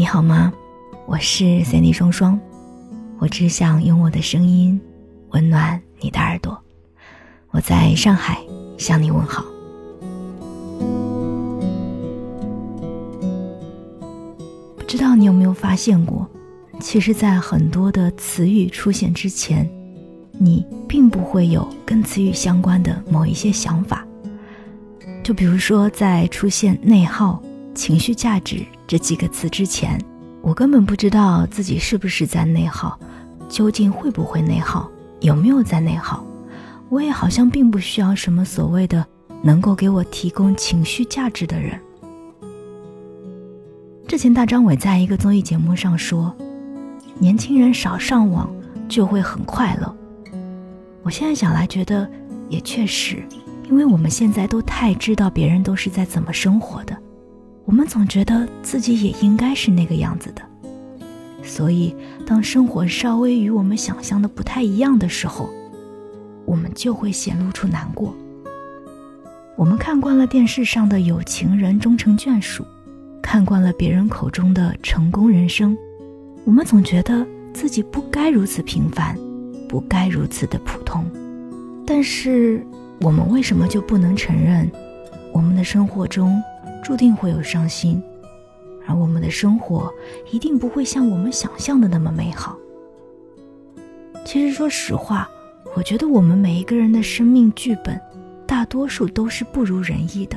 你好吗？我是 Sandy 双双，我只想用我的声音温暖你的耳朵。我在上海向你问好。不知道你有没有发现过，其实，在很多的词语出现之前，你并不会有跟词语相关的某一些想法。就比如说，在出现“内耗”“情绪价值”这几个词之前，我根本不知道自己是不是在内耗，究竟会不会内耗，有没有在内耗。我也好像并不需要什么所谓的能够给我提供情绪价值的人。之前大张伟在一个综艺节目上说：“年轻人少上网就会很快乐。”我现在想来觉得也确实。因为我们现在都太知道别人都是在怎么生活的，我们总觉得自己也应该是那个样子的，所以当生活稍微与我们想象的不太一样的时候，我们就会显露出难过。我们看惯了电视上的有情人终成眷属，看惯了别人口中的成功人生，我们总觉得自己不该如此平凡，不该如此的普通，但是。我们为什么就不能承认，我们的生活中注定会有伤心，而我们的生活一定不会像我们想象的那么美好？其实，说实话，我觉得我们每一个人的生命剧本，大多数都是不如人意的。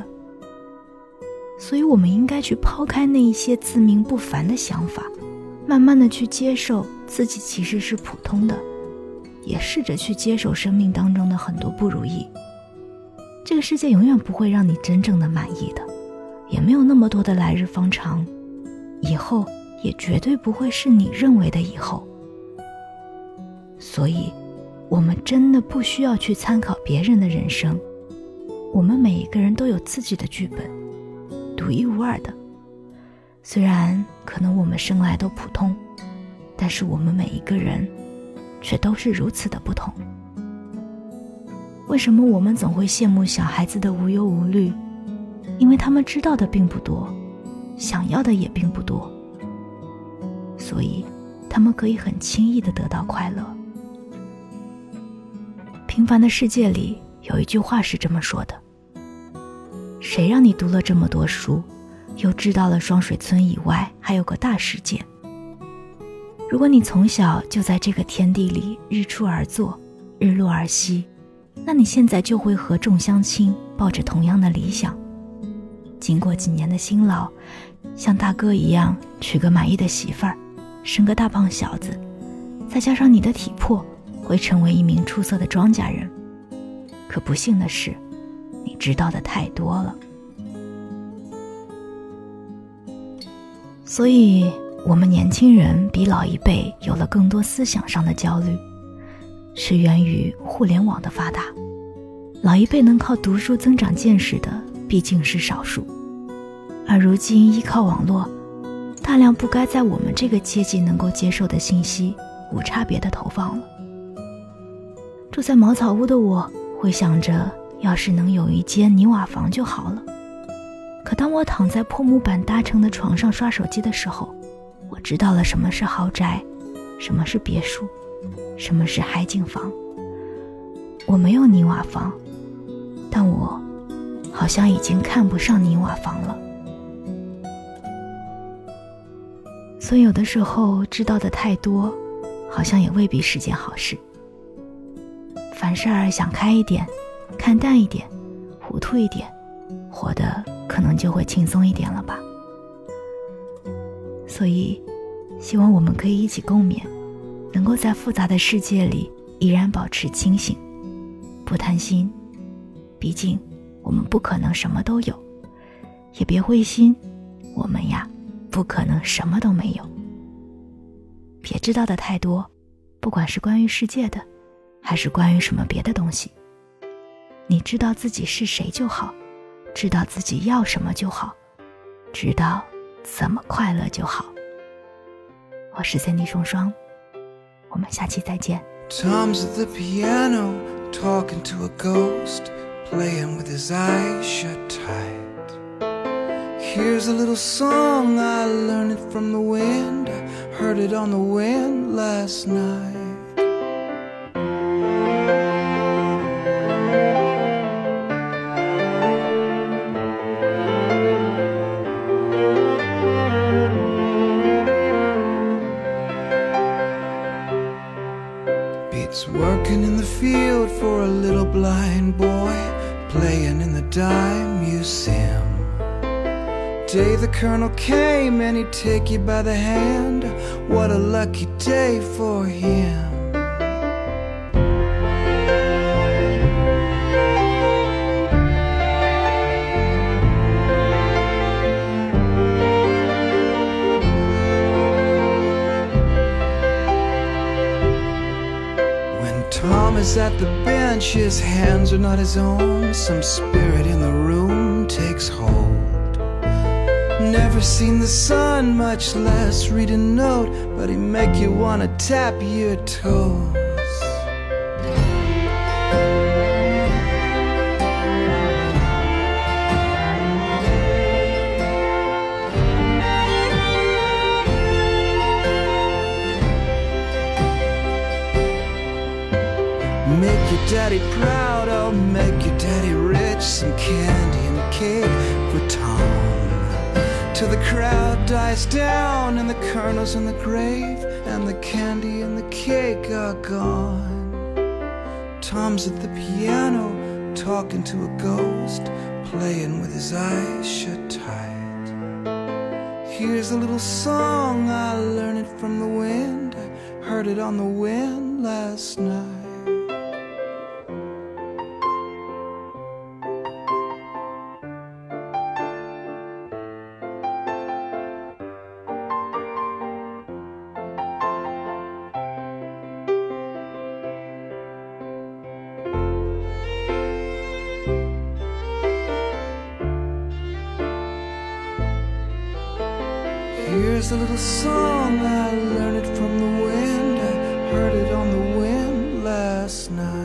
所以，我们应该去抛开那一些自命不凡的想法，慢慢的去接受自己其实是普通的，也试着去接受生命当中的很多不如意。这个世界永远不会让你真正的满意的，也没有那么多的来日方长，以后也绝对不会是你认为的以后。所以，我们真的不需要去参考别人的人生，我们每一个人都有自己的剧本，独一无二的。虽然可能我们生来都普通，但是我们每一个人，却都是如此的不同。为什么我们总会羡慕小孩子的无忧无虑？因为他们知道的并不多，想要的也并不多，所以他们可以很轻易的得到快乐。平凡的世界里有一句话是这么说的：“谁让你读了这么多书，又知道了双水村以外还有个大世界？如果你从小就在这个天地里日出而作，日落而息。”那你现在就会和众乡亲抱着同样的理想，经过几年的辛劳，像大哥一样娶个满意的媳妇儿，生个大胖小子，再加上你的体魄，会成为一名出色的庄稼人。可不幸的是，你知道的太多了，所以我们年轻人比老一辈有了更多思想上的焦虑。是源于互联网的发达，老一辈能靠读书增长见识的毕竟是少数，而如今依靠网络，大量不该在我们这个阶级能够接受的信息，无差别的投放了。住在茅草屋的我，会想着要是能有一间泥瓦房就好了。可当我躺在破木板搭成的床上刷手机的时候，我知道了什么是豪宅，什么是别墅。什么是海景房？我没有泥瓦房，但我好像已经看不上泥瓦房了。所以有的时候知道的太多，好像也未必是件好事。凡事儿想开一点，看淡一点，糊涂一点，活的可能就会轻松一点了吧。所以，希望我们可以一起共勉。能够在复杂的世界里依然保持清醒，不贪心，毕竟我们不可能什么都有；也别灰心，我们呀不可能什么都没有。别知道的太多，不管是关于世界的，还是关于什么别的东西，你知道自己是谁就好，知道自己要什么就好，知道怎么快乐就好。我是三 D 双双。我们下期再见。The piano, talking to a ghost, playing with his eyes shut tight. Here's a little song, I learned it from the wind. I heard it on the wind last night. Working in the field for a little blind boy, playing in the dime museum. Day the colonel came and he'd take you by the hand. What a lucky day for him. Tom is at the bench, his hands are not his own. Some spirit in the room takes hold. Never seen the sun, much less read a note, but he make you wanna tap your toes. Make your daddy proud, I'll make your daddy rich. Some candy and cake for Tom. Till the crowd dies down and the colonel's in the grave and the candy and the cake are gone. Tom's at the piano talking to a ghost, playing with his eyes shut tight. Here's a little song, I learned it from the wind. I heard it on the wind last night. Here's a little song, I learned it from the wind. I heard it on the wind last night.